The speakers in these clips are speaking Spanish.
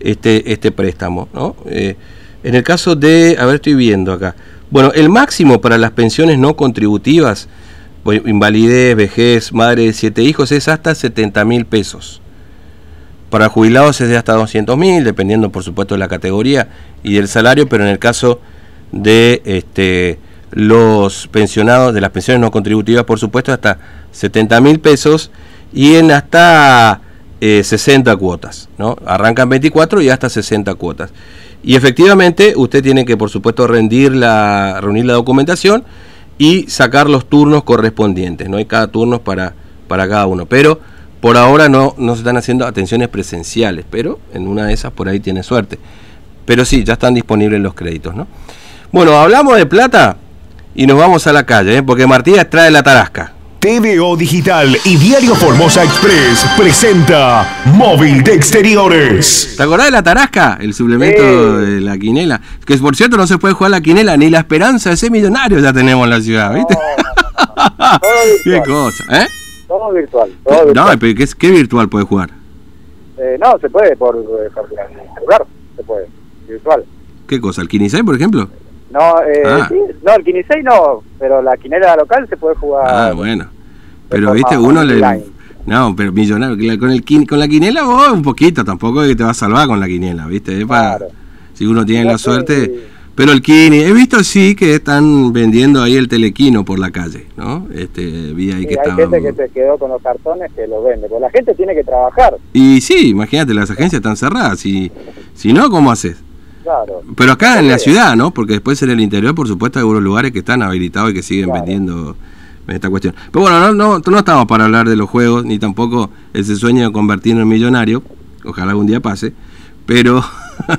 este, este préstamo. ¿no? Eh, en el caso de, a ver, estoy viendo acá. Bueno, el máximo para las pensiones no contributivas, invalidez, vejez, madre de siete hijos, es hasta 70 mil pesos. Para jubilados es de hasta 200 mil, dependiendo por supuesto de la categoría y del salario, pero en el caso de este, los pensionados, de las pensiones no contributivas, por supuesto, hasta 70 mil pesos y en hasta 60 eh, cuotas, ¿no? Arrancan 24 y hasta 60 cuotas. Y efectivamente usted tiene que, por supuesto, rendir la, reunir la documentación y sacar los turnos correspondientes, ¿no? Hay cada turno para, para cada uno. Pero por ahora no, no se están haciendo atenciones presenciales, pero en una de esas por ahí tiene suerte. Pero sí, ya están disponibles los créditos, ¿no? Bueno, hablamos de plata y nos vamos a la calle, ¿eh? porque Martínez trae la tarasca. TVO Digital y Diario Formosa Express presenta Móvil de Exteriores. ¿Te acordás de la tarasca? El suplemento de la quinela. Que por cierto no se puede jugar la quinela, ni la esperanza de ser millonario ya tenemos en la ciudad, ¿viste? Qué cosa, ¿eh? Todo virtual. Todo virtual. No, pero ¿qué, ¿qué, virtual puede jugar? Eh, no, se puede por, eh, por celular, se puede, virtual. ¿Qué cosa? ¿El Kinisei, por ejemplo? No, eh, ah. sí, no, el Kinisei no, pero la quinela local se puede jugar. Ah, bueno. Pero viste, uno le... No, pero millonario, con, el, con la quinela vos un poquito, tampoco es que te va a salvar con la quinela, ¿viste? para, Si uno tiene la suerte... Pero el Kini, he visto sí que están vendiendo ahí el telequino por la calle, ¿no? Este, vi ahí que hay gente que se quedó con los cartones que lo vende, porque la gente tiene que trabajar. Y sí, imagínate, las agencias están cerradas, si, si no, ¿cómo haces? Claro. Pero acá en la ciudad, ¿no? Porque después en el interior, por supuesto, hay algunos lugares que están habilitados y que siguen vendiendo esta cuestión. Pero bueno, no, no, no estamos para hablar de los juegos, ni tampoco ese sueño de convertirnos en millonario, ojalá algún día pase, pero,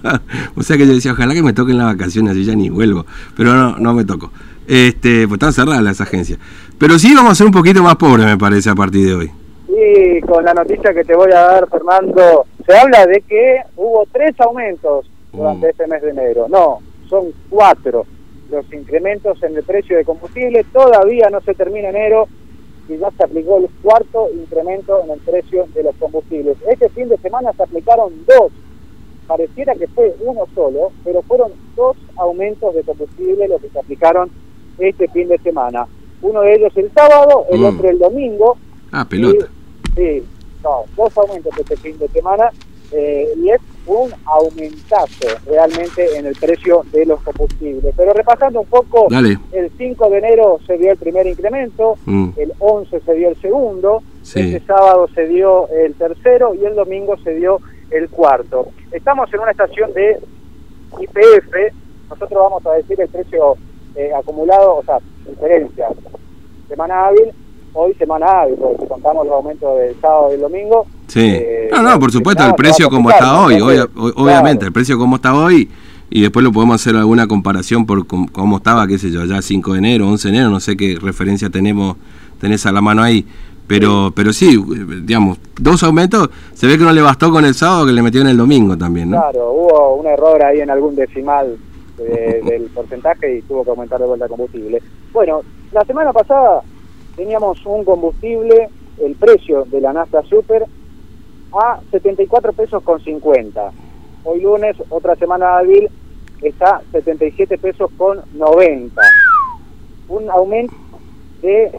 o sea que yo decía, ojalá que me toquen las vacaciones, así ya ni vuelvo, pero no, no me toco. Este, pues están cerradas las agencias. Pero sí vamos a ser un poquito más pobres, me parece, a partir de hoy. Sí, con la noticia que te voy a dar, Fernando, se habla de que hubo tres aumentos durante mm. este mes de enero. No, son cuatro los incrementos en el precio de combustible. Todavía no se termina enero y ya se aplicó el cuarto incremento en el precio de los combustibles. Este fin de semana se aplicaron dos. Pareciera que fue uno solo, pero fueron dos aumentos de combustible los que se aplicaron este fin de semana. Uno de ellos el sábado, el mm. otro el domingo. Ah, pelota. sí, dos aumentos este fin de semana eh, y es un aumentazo realmente en el precio de los combustibles. Pero repasando un poco, el 5 de enero se dio el primer incremento, mm. el 11 se dio el segundo, este sábado se dio el tercero y el domingo se dio el cuarto. Estamos en una estación de IPF, nosotros vamos a decir el precio eh, acumulado, o sea, diferencia, semana hábil, hoy semana hábil, porque contamos los aumentos del sábado y el domingo. Sí. Eh, no, no, por supuesto, el precio como está hoy, obviamente, el precio como está hoy, y después lo podemos hacer alguna comparación por cómo estaba, qué sé yo, ya 5 de enero, 11 de enero, no sé qué referencia tenemos, tenés a la mano ahí. Pero, pero sí, digamos, dos aumentos, se ve que no le bastó con el sábado que le metió en el domingo también, ¿no? Claro, hubo un error ahí en algún decimal del porcentaje y tuvo que aumentar de vuelta el combustible. Bueno, la semana pasada teníamos un combustible, el precio de la nafta super, a 74 pesos con 50. Hoy lunes, otra semana hábil, está 77 pesos con 90. Un aumento de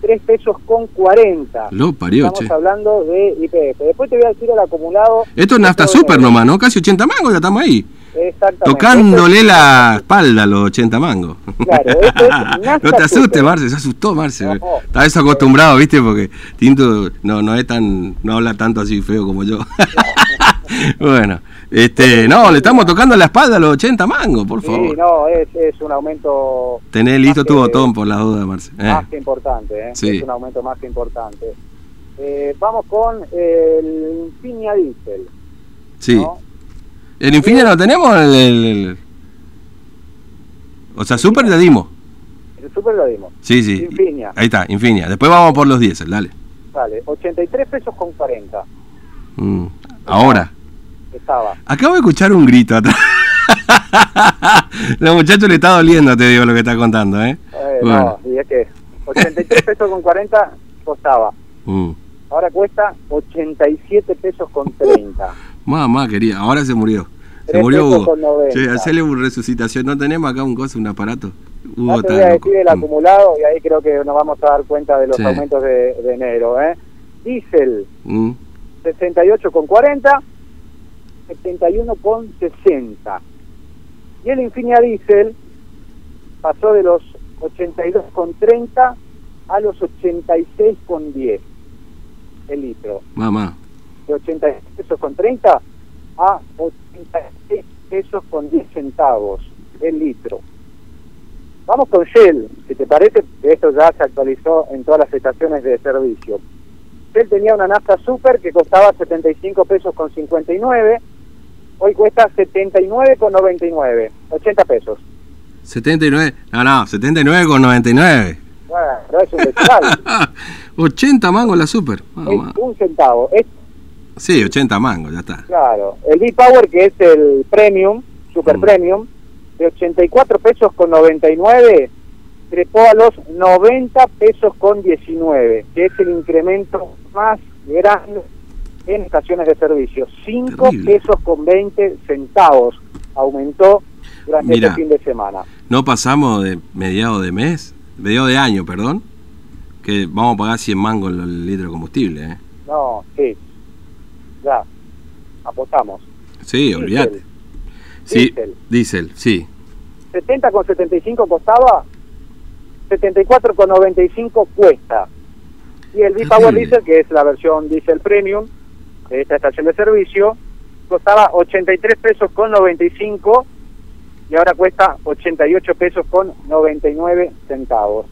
3 pesos con 40. Lo parió, Estamos hablando de IPF. Después te voy a decir el acumulado. Esto es nafta super nomás, ¿no? Casi 80 mangos, ya estamos ahí. Exactamente. Tocándole la espalda a los 80 mangos. Claro, esto es no te asustes, Marce, se asustó, Marce. No, Está desacostumbrado, ¿viste? Porque Tinto no, no es tan, no habla tanto así feo como yo. bueno, este, no, le estamos tocando la espalda a los 80 mangos, por favor. Sí, no, es, es un aumento. Tenés listo tu botón por la duda, Marce. Eh. Más que importante, ¿eh? Sí. Es un aumento más que importante. Eh, vamos con el Insignia Diesel. Sí. ¿El Infinia lo tenemos? El, O sea, Super le dimos. El Super lo dimos. Sí, sí. Infinia. Ahí está, Infinia. Después vamos por los 10, dale. Dale, 83 pesos con 40. Mm. Ahora. Estaba. Acabo de escuchar un grito atrás. Los muchachos le está doliendo, te digo lo que está contando, ¿eh? eh No, y es que 83 pesos con 40 costaba. Mm. Ahora cuesta 87 pesos con 30. Mamá quería, ahora se murió. Se murió Hugo. Sí, hacerle una resucitación. ¿No tenemos acá un cosa, un aparato? Hugo te voy a decir el mm. acumulado y ahí creo que nos vamos a dar cuenta de los aumentos de, enero. ¿eh? Diesel, mm. 68,40, 71,60. Y el Infinia Diesel pasó de los 82,30 a los 86,10 el litro. Mamá. De 86 pesos con 30 a 86 pesos con 10 centavos el litro. Vamos con Shell, si te parece, esto ya se actualizó en todas las estaciones de servicio. Shell tenía una nafta super que costaba 75 pesos con 59, hoy cuesta 79 con 99, 80 pesos. 79, no, no, 79 con 99. Bueno, pero es un 80 mangos la super. un centavo. Sí, 80 mangos, ya está. Claro. El B-Power, que es el premium, super mm. premium, de 84 pesos con 99, trepó a los 90 pesos con 19, que es el incremento más grande en estaciones de servicio. 5 pesos con 20 centavos aumentó durante este fin de semana. No pasamos de mediado de mes, mediado de año, perdón, que vamos a pagar 100 mangos el litro de combustible. ¿eh? No, sí, ya, apostamos. Sí, olvídate. Sí, diésel, sí. 70 con 75 costaba, 74 con 95 cuesta. Y el B-Power Diesel, que es la versión Diesel Premium de esta estación de servicio, costaba 83 pesos con 95 y ahora cuesta 88 pesos con 99 centavos.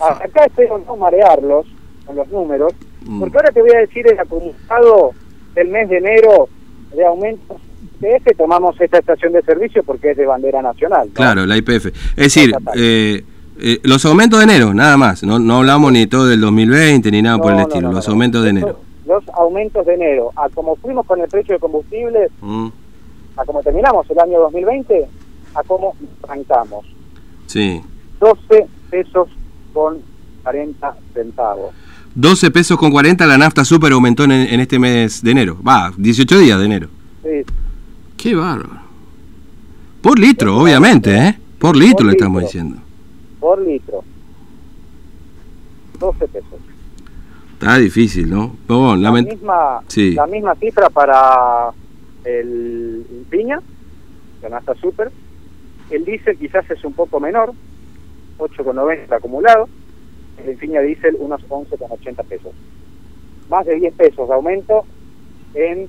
Acá espero no marearlos con los números, mm. porque ahora te voy a decir el acumulado del mes de enero de aumentos IPF, tomamos esta estación de servicio porque es de bandera nacional. Claro, la IPF. Es decir, eh, eh, los aumentos de enero, nada más. No, no hablamos ni todo del 2020 ni nada por el estilo. los aumentos de enero. Los aumentos de enero. A como fuimos con el precio de combustible, mm. a como terminamos el año 2020, a como arrancamos. Sí. 12 pesos con 40 centavos. 12 pesos con 40 la nafta super aumentó en, este mes de enero. Va, 18 días de enero. Sí. Qué bárbaro. Por litro, obviamente, ¿eh? Por litro le estamos diciendo. Por litro. 12 pesos. Está difícil, ¿no? la, misma, la misma cifra para el, piña, la nafta super. El diésel quizás es un poco menor, 8,90 acumulado el Infinia Diesel unos 11,80 pesos. Más de 10 pesos de aumento en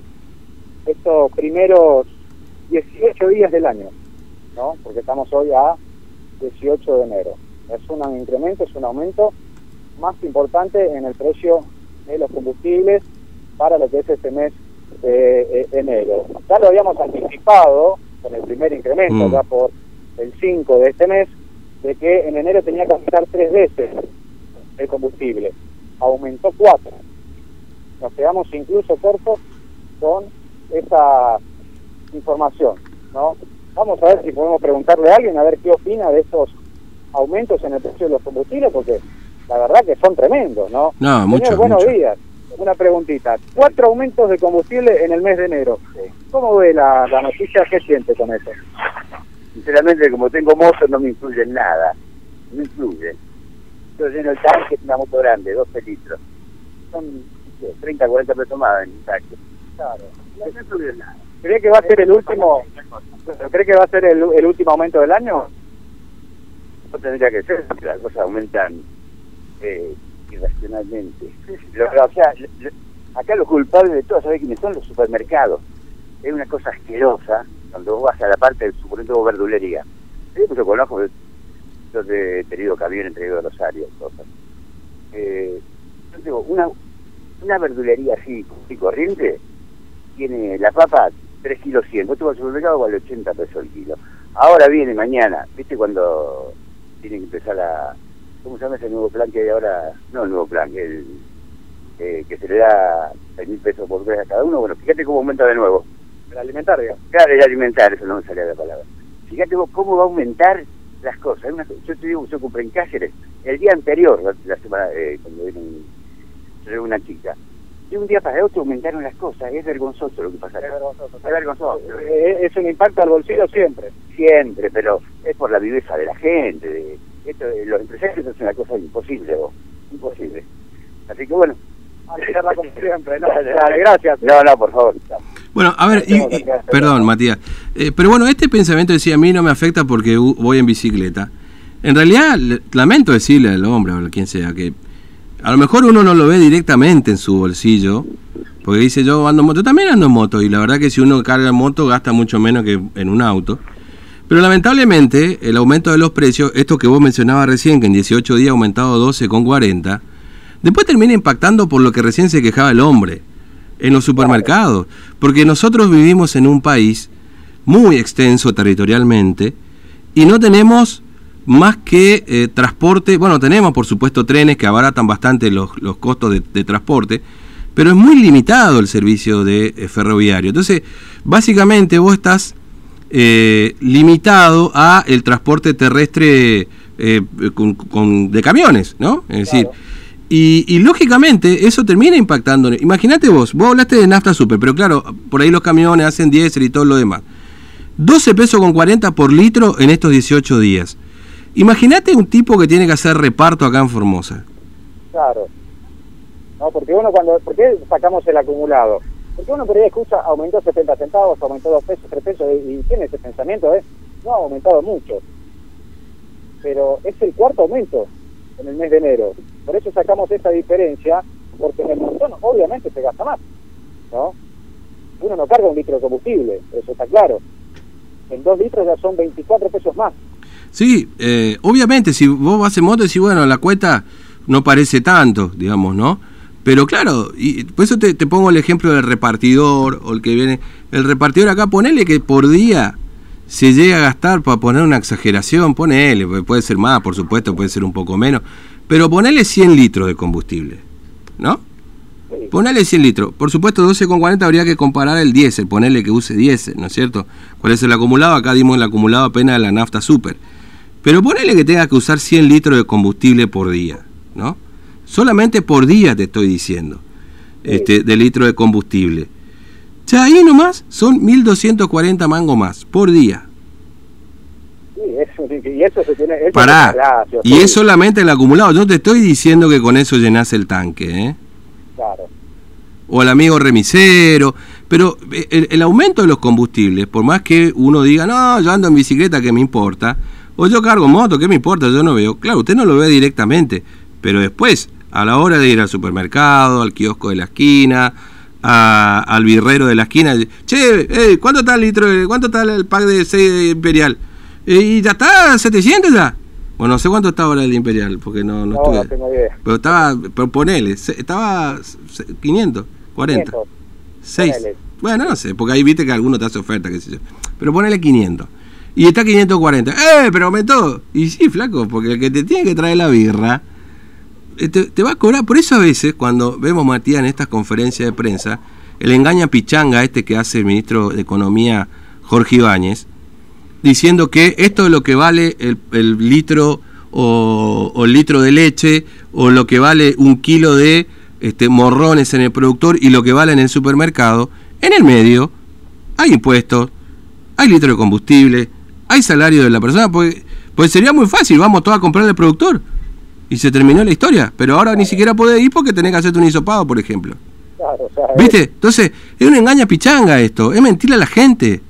estos primeros 18 días del año, ¿no? Porque estamos hoy a 18 de enero. Es un incremento, es un aumento más importante en el precio de los combustibles para lo que es este mes de enero. Ya lo habíamos anticipado con el primer incremento, mm. ya por el 5 de este mes, de que en enero tenía que aumentar tres veces el combustible. Aumentó cuatro. Nos quedamos incluso cortos con esa información, ¿no? Vamos a ver si podemos preguntarle a alguien a ver qué opina de estos aumentos en el precio de los combustibles, porque la verdad que son tremendos, ¿no? No, mucho, buenos días. Una preguntita. Cuatro aumentos de combustible en el mes de enero. ¿Cómo ve la, la noticia? ¿Qué siente con eso? Sinceramente, como tengo mozo, no me influye en nada. No influye yo lleno el tanque, es una moto grande, 12 litros. Son 30, 40 pesos más en el tanque. Claro. No nada. ¿Cree que va a ser el último? ¿Cree que va a ser el, el último aumento del año? No tendría que ser, porque las cosas aumentan eh, irracionalmente. o sea, acá los culpables de todo, ¿sabes quiénes son? Los supermercados. Es una cosa asquerosa cuando vos vas a la parte del suponente verdulería. Yo conozco yo he tenido camión entregué a Rosario, cosas. Eh, yo digo, una, una verdulería así, y corriente, tiene la papa 3 kilos 100, vos te vas al supermercado vale 80 pesos el kilo. Ahora viene mañana, ¿viste cuando tienen que empezar a... ¿Cómo se llama ese nuevo plan que hay ahora? No el nuevo plan, el eh, que se le da 6 mil pesos por vez a cada uno. Bueno, fíjate cómo aumenta de nuevo. El alimentario. Claro, el alimentar, eso no me salía la palabra. Fíjate vos cómo va a aumentar las cosas. yo te digo, yo compré en Cáceres el día anterior, la, semana, eh, cuando vino una chica, de un día para otro aumentaron las cosas. Es vergonzoso lo que pasa. Es vergonzoso. Es, vergonzoso. es un impacto al bolsillo siempre. Siempre, pero es por la viveza de la gente. De, esto, los empresarios es una cosa imposible, vos. Imposible. Así que bueno. como siempre. No, gracias. No, no, por favor. Bueno, a ver, perdón, Matías. Eh, pero bueno, este pensamiento decía, a mí no me afecta porque voy en bicicleta. En realidad, lamento decirle al hombre o a quien sea que a lo mejor uno no lo ve directamente en su bolsillo, porque dice yo ando en moto, también ando en moto, y la verdad que si uno carga en moto gasta mucho menos que en un auto. Pero lamentablemente el aumento de los precios, esto que vos mencionabas recién, que en 18 días ha aumentado 12,40, después termina impactando por lo que recién se quejaba el hombre en los supermercados, porque nosotros vivimos en un país muy extenso territorialmente y no tenemos más que eh, transporte, bueno, tenemos por supuesto trenes que abaratan bastante los, costos de, transporte, pero es muy limitado el servicio de eh, ferroviario. Entonces, básicamente vos estás eh, limitado a el transporte terrestre con, de camiones, ¿no? Es decir, y, lógicamente eso termina impactando. Imagínate vos, vos hablaste de nafta super, pero claro, por ahí los camiones hacen diésel y todo lo demás. 12 pesos con 40 por litro en estos 18 días. Imagínate un tipo que tiene que hacer reparto acá en Formosa. Claro. No, porque uno cuando, ¿por qué sacamos el acumulado? Porque uno por ahí escucha, aumentó 70 centavos, aumentó 2 pesos, 3 pesos, y, tiene ese pensamiento, ¿eh? No ha aumentado mucho. Pero es el cuarto aumento en el mes de enero. Por eso sacamos esta diferencia, porque en el montón obviamente se gasta más, ¿no? Uno no carga un litro de combustible, eso está claro. En dos litros ya son 24 pesos más. Sí, eh, obviamente, si vos vas en moto, decís, bueno, la cuesta no parece tanto, digamos, ¿no? Pero claro, y por eso te, pongo el ejemplo del repartidor o el que viene. El repartidor acá, ponele que por día se llega a gastar, para poner una exageración, ponele, puede ser más, por supuesto, puede ser un poco menos, pero ponele 100 litros de combustible, ¿no? Ponele 100 litros. Por supuesto, 12,40 habría que comparar el diésel, ponerle que use diésel, ¿no es cierto? ¿Cuál es el acumulado? Acá dimos el acumulado apenas de la nafta super. Pero ponele que tenga que usar 100 litros de combustible por día, ¿no? Solamente por día te estoy diciendo, este, de litro de combustible. Ya ahí nomás son 1240 mangos más por día. Eso, y eso se tiene. Pará, y es solamente el acumulado. Yo te estoy diciendo que con eso llenas el tanque, ¿eh? Claro. O el amigo remisero. Pero eh, el, el, aumento de los combustibles, por más que uno diga, no, yo ando en bicicleta, que me importa? O yo cargo moto, ¿qué me importa? Yo no veo. Claro, usted no lo ve directamente, pero después, a la hora de ir al supermercado, al kiosco de la esquina, al birrero de la esquina, che, eh, ¿cuánto está el litro, cuánto está el pack de 6 Imperial? ¿Y ya está 700 ya? Bueno, no sé cuánto está ahora el Imperial, porque no, no, no estuve. No idea. Pero estaba, pero ponele, estaba 500, 40. 6. Bueno, no sé, porque ahí viste que alguno te hace oferta, qué sé yo. Pero ponele 500 y está 540. ¡Eh! Pero aumentó. Y sí, flaco, porque el que te tiene que traer la birra eh, te, va a cobrar. Por eso a veces, cuando vemos a Matías en estas conferencias de prensa, el engaña pichanga este que hace el ministro de Economía, Jorge Ibáñez, diciendo que esto es lo que vale el, litro o, el litro de leche o lo que vale un kilo de este, morrones en el productor y lo que vale en el supermercado. En el medio hay impuestos, hay litro de combustible, hay salario de la persona, pues, pues sería muy fácil, vamos todos a comprar al productor. Y se terminó la historia. Pero ahora ni siquiera puede ir porque tenés que hacerte un hisopado, por ejemplo. ¿Viste? Entonces, es una engaña pichanga esto, es mentirle a la gente.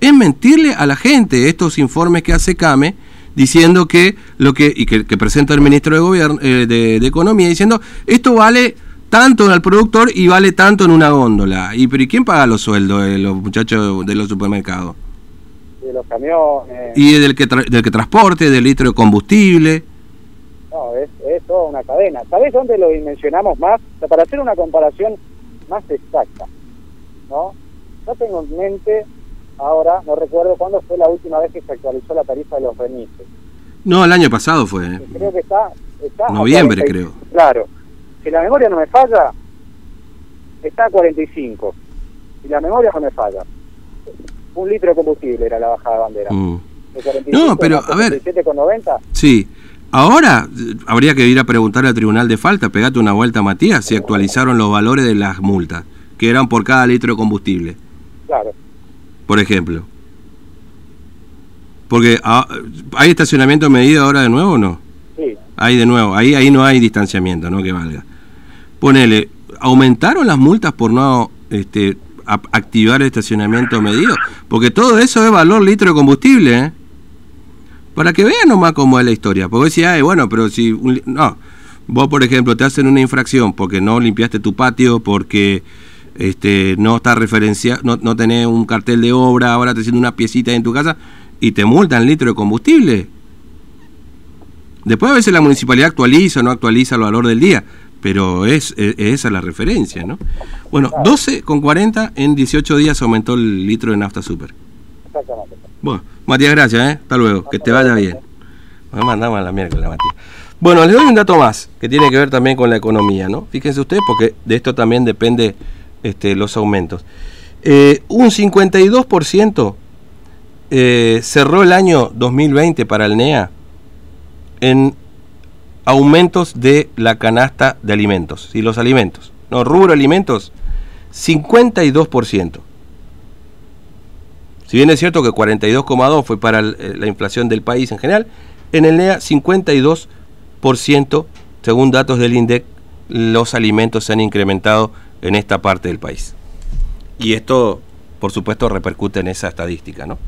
Es mentirle a la gente estos informes que hace Came diciendo que lo que y que, presenta el ministro de gobierno eh, de, de, economía diciendo esto vale tanto al productor y vale tanto en una góndola. ¿Y pero ¿y quién paga los sueldos de los muchachos de los supermercados? de los camiones. Y del que, del que transporte, del litro de combustible. No, es, es toda una cadena. ¿Sabés dónde lo dimensionamos más? para hacer una comparación más exacta, ¿no? Yo tengo en mente, ahora, no recuerdo cuándo fue la última vez que se actualizó la tarifa de los remises. No, el año pasado fue. ¿eh? Creo que está... está Noviembre, creo. Claro. Si la memoria no me falla, está a 45. Si la memoria no me falla un litro de combustible era la bajada de bandera. Mm. no, pero a ver. con 90. Sí, Ahora habría que ir a preguntar al tribunal de falta, pegate una vuelta Matías, si actualizaron los valores de las multas, que eran por cada litro de combustible. Claro. Por ejemplo. Porque ah, hay estacionamiento medido ahora de nuevo o no? Sí. Hay de nuevo, ahí, ahí no hay distanciamiento, ¿no? Que valga. Ponele, ¿aumentaron las multas por no este, activar el estacionamiento medido? Porque todo eso es valor litro de combustible, ¿eh? Para que vean nomás cómo es la historia. Porque decía, bueno, pero si... no, vos por ejemplo te hacen una infracción porque no limpiaste tu patio, porque este, no está referencia, no, no tenés un cartel de obra, ahora te haciendo una piecita en tu casa y te multan litro de combustible. Después a veces la municipalidad actualiza o no actualiza el valor del día, pero es, esa la referencia, ¿no? Bueno, 12 con 40 en 18 días aumentó el litro de nafta super. Exactamente. Bueno, Matías, gracias, ¿eh? Hasta luego, que te vaya bien. Me mandamos a la miércoles, Matías. Bueno, les doy un dato más que tiene que ver también con la economía, ¿no? Fíjense ustedes, porque de esto también depende este, los aumentos. Eh, un 52% eh, cerró el año 2020 para el NEA en aumentos de la canasta de alimentos, y los alimentos, no, rubro alimentos, 52%. Si bien es cierto que 42,2 fue para eh, la inflación del país en general, en el NEA 52%, según datos del INDEC, los alimentos se han incrementado en esta parte del país. Y esto, por supuesto, repercute en esa estadística, ¿no?